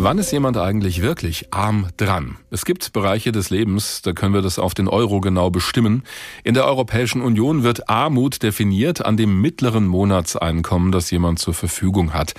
Wann ist jemand eigentlich wirklich arm dran? Es gibt Bereiche des Lebens, da können wir das auf den Euro genau bestimmen. In der Europäischen Union wird Armut definiert an dem mittleren Monatseinkommen, das jemand zur Verfügung hat.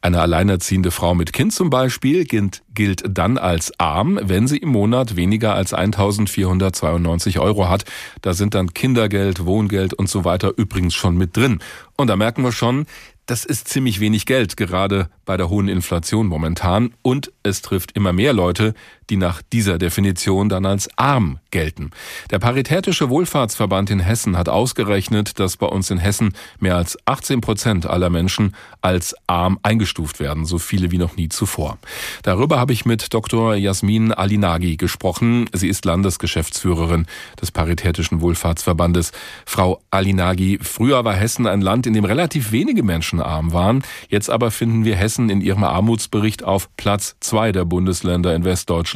Eine alleinerziehende Frau mit Kind zum Beispiel gilt, dann als arm, wenn sie im Monat weniger als 1492 Euro hat. Da sind dann Kindergeld, Wohngeld und so weiter übrigens schon mit drin. Und da merken wir schon, das ist ziemlich wenig Geld, gerade bei der hohen Inflation momentan. Und es trifft immer mehr Leute, die nach dieser Definition dann als arm gelten. Der Paritätische Wohlfahrtsverband in Hessen hat ausgerechnet, dass bei uns in Hessen mehr als 18 Prozent aller Menschen als arm eingestuft werden, so viele wie noch nie zuvor. Darüber habe ich mit Dr. Jasmin Alinagi gesprochen. Sie ist Landesgeschäftsführerin des Paritätischen Wohlfahrtsverbandes. Frau Alinagi, früher war Hessen ein Land, in dem relativ wenige Menschen arm waren. Jetzt aber finden wir Hessen in ihrem Armutsbericht auf Platz zwei der Bundesländer in Westdeutschland.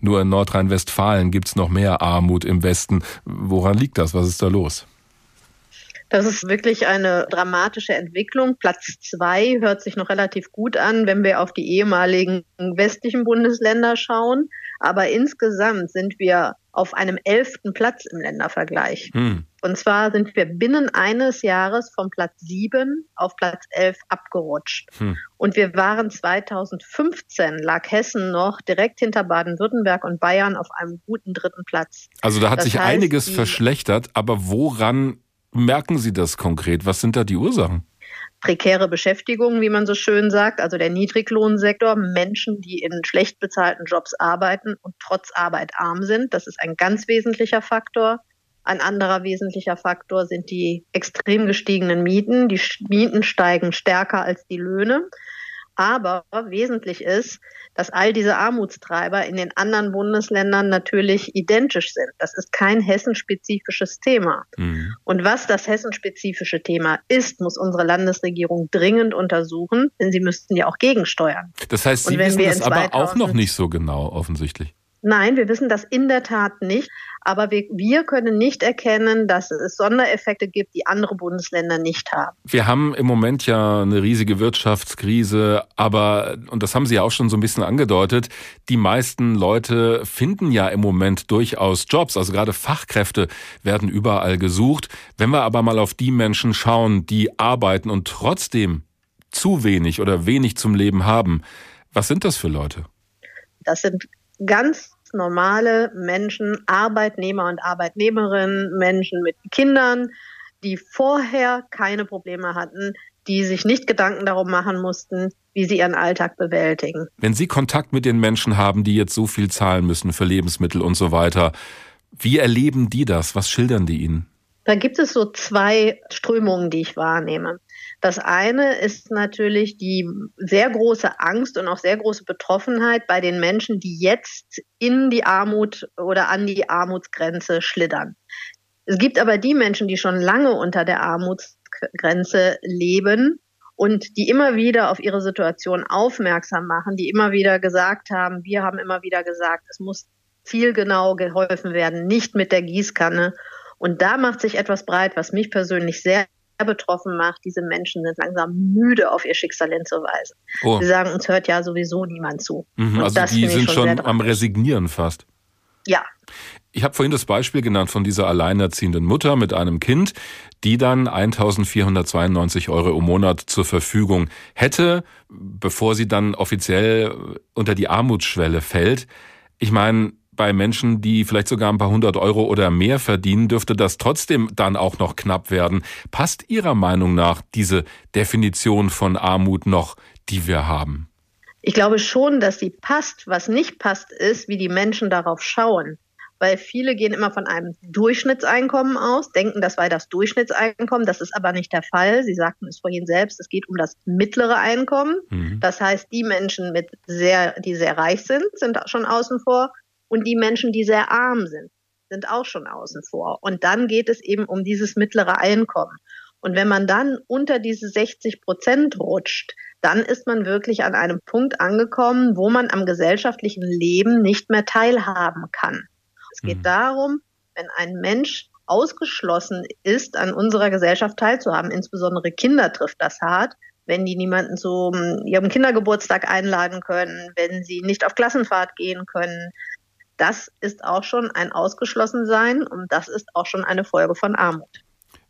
Nur in Nordrhein-Westfalen gibt's noch mehr Armut im Westen. Woran liegt das? Was ist da los? Das ist wirklich eine dramatische Entwicklung. Platz zwei hört sich noch relativ gut an, wenn wir auf die ehemaligen westlichen Bundesländer schauen. Aber insgesamt sind wir auf einem elften Platz im Ländervergleich. Hm. Und zwar sind wir binnen eines Jahres von Platz sieben auf Platz elf abgerutscht. Hm. Und wir waren 2015, lag Hessen noch direkt hinter Baden-Württemberg und Bayern auf einem guten dritten Platz. Also da hat das sich heißt, einiges verschlechtert, aber woran merken Sie das konkret? Was sind da die Ursachen? Prekäre Beschäftigung, wie man so schön sagt, also der Niedriglohnsektor, Menschen, die in schlecht bezahlten Jobs arbeiten und trotz Arbeit arm sind. Das ist ein ganz wesentlicher Faktor. Ein anderer wesentlicher Faktor sind die extrem gestiegenen Mieten. Die Mieten steigen stärker als die Löhne. Aber wesentlich ist, dass all diese Armutstreiber in den anderen Bundesländern natürlich identisch sind. Das ist kein hessenspezifisches Thema. Mhm. Und was das hessenspezifische Thema ist, muss unsere Landesregierung dringend untersuchen, denn sie müssten ja auch gegensteuern. Das heißt, Sie wissen das aber auch noch nicht so genau offensichtlich. Nein, wir wissen das in der Tat nicht. Aber wir, wir können nicht erkennen, dass es Sondereffekte gibt, die andere Bundesländer nicht haben. Wir haben im Moment ja eine riesige Wirtschaftskrise, aber, und das haben Sie ja auch schon so ein bisschen angedeutet, die meisten Leute finden ja im Moment durchaus Jobs. Also gerade Fachkräfte werden überall gesucht. Wenn wir aber mal auf die Menschen schauen, die arbeiten und trotzdem zu wenig oder wenig zum Leben haben, was sind das für Leute? Das sind ganz normale Menschen, Arbeitnehmer und Arbeitnehmerinnen, Menschen mit Kindern, die vorher keine Probleme hatten, die sich nicht Gedanken darum machen mussten, wie sie ihren Alltag bewältigen. Wenn Sie Kontakt mit den Menschen haben, die jetzt so viel zahlen müssen für Lebensmittel und so weiter, wie erleben die das? Was schildern die Ihnen? Da gibt es so zwei Strömungen, die ich wahrnehme. Das eine ist natürlich die sehr große Angst und auch sehr große Betroffenheit bei den Menschen, die jetzt in die Armut oder an die Armutsgrenze schlittern. Es gibt aber die Menschen, die schon lange unter der Armutsgrenze leben und die immer wieder auf ihre Situation aufmerksam machen, die immer wieder gesagt haben, wir haben immer wieder gesagt, es muss viel genau geholfen werden, nicht mit der Gießkanne. Und da macht sich etwas breit, was mich persönlich sehr betroffen macht, diese Menschen sind langsam müde, auf ihr Schicksal hinzuweisen. Oh. Sie sagen, uns hört ja sowieso niemand zu. Mhm, also die sind schon, schon am Resignieren fast. Ja. Ich habe vorhin das Beispiel genannt von dieser alleinerziehenden Mutter mit einem Kind, die dann 1492 Euro im Monat zur Verfügung hätte, bevor sie dann offiziell unter die Armutsschwelle fällt. Ich meine, bei Menschen, die vielleicht sogar ein paar hundert Euro oder mehr verdienen, dürfte das trotzdem dann auch noch knapp werden. Passt Ihrer Meinung nach diese Definition von Armut noch, die wir haben? Ich glaube schon, dass sie passt. Was nicht passt, ist, wie die Menschen darauf schauen. Weil viele gehen immer von einem Durchschnittseinkommen aus, denken, das sei das Durchschnittseinkommen. Das ist aber nicht der Fall. Sie sagten es vorhin selbst, es geht um das mittlere Einkommen. Mhm. Das heißt, die Menschen mit sehr, die sehr reich sind, sind schon außen vor. Und die Menschen, die sehr arm sind, sind auch schon außen vor. Und dann geht es eben um dieses mittlere Einkommen. Und wenn man dann unter diese 60 Prozent rutscht, dann ist man wirklich an einem Punkt angekommen, wo man am gesellschaftlichen Leben nicht mehr teilhaben kann. Es geht mhm. darum, wenn ein Mensch ausgeschlossen ist, an unserer Gesellschaft teilzuhaben, insbesondere Kinder trifft das hart, wenn die niemanden zu ihrem Kindergeburtstag einladen können, wenn sie nicht auf Klassenfahrt gehen können. Das ist auch schon ein Ausgeschlossensein und das ist auch schon eine Folge von Armut.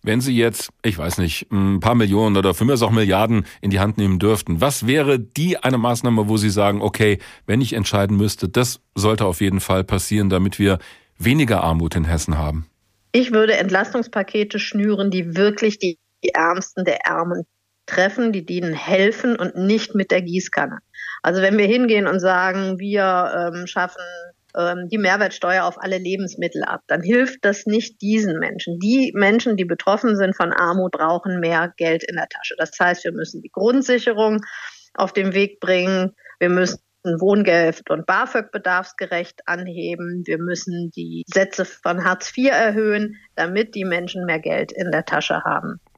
Wenn Sie jetzt, ich weiß nicht, ein paar Millionen oder für mich auch Milliarden in die Hand nehmen dürften, was wäre die eine Maßnahme, wo Sie sagen, okay, wenn ich entscheiden müsste, das sollte auf jeden Fall passieren, damit wir weniger Armut in Hessen haben? Ich würde Entlastungspakete schnüren, die wirklich die Ärmsten der Ärmen treffen, die denen helfen und nicht mit der Gießkanne. Also wenn wir hingehen und sagen, wir ähm, schaffen ähm, die Mehrwertsteuer auf alle Lebensmittel ab, dann hilft das nicht diesen Menschen. Die Menschen, die betroffen sind von Armut, brauchen mehr Geld in der Tasche. Das heißt, wir müssen die Grundsicherung auf den Weg bringen. Wir müssen Wohngeld und BAföG bedarfsgerecht anheben. Wir müssen die Sätze von Hartz IV erhöhen, damit die Menschen mehr Geld in der Tasche haben.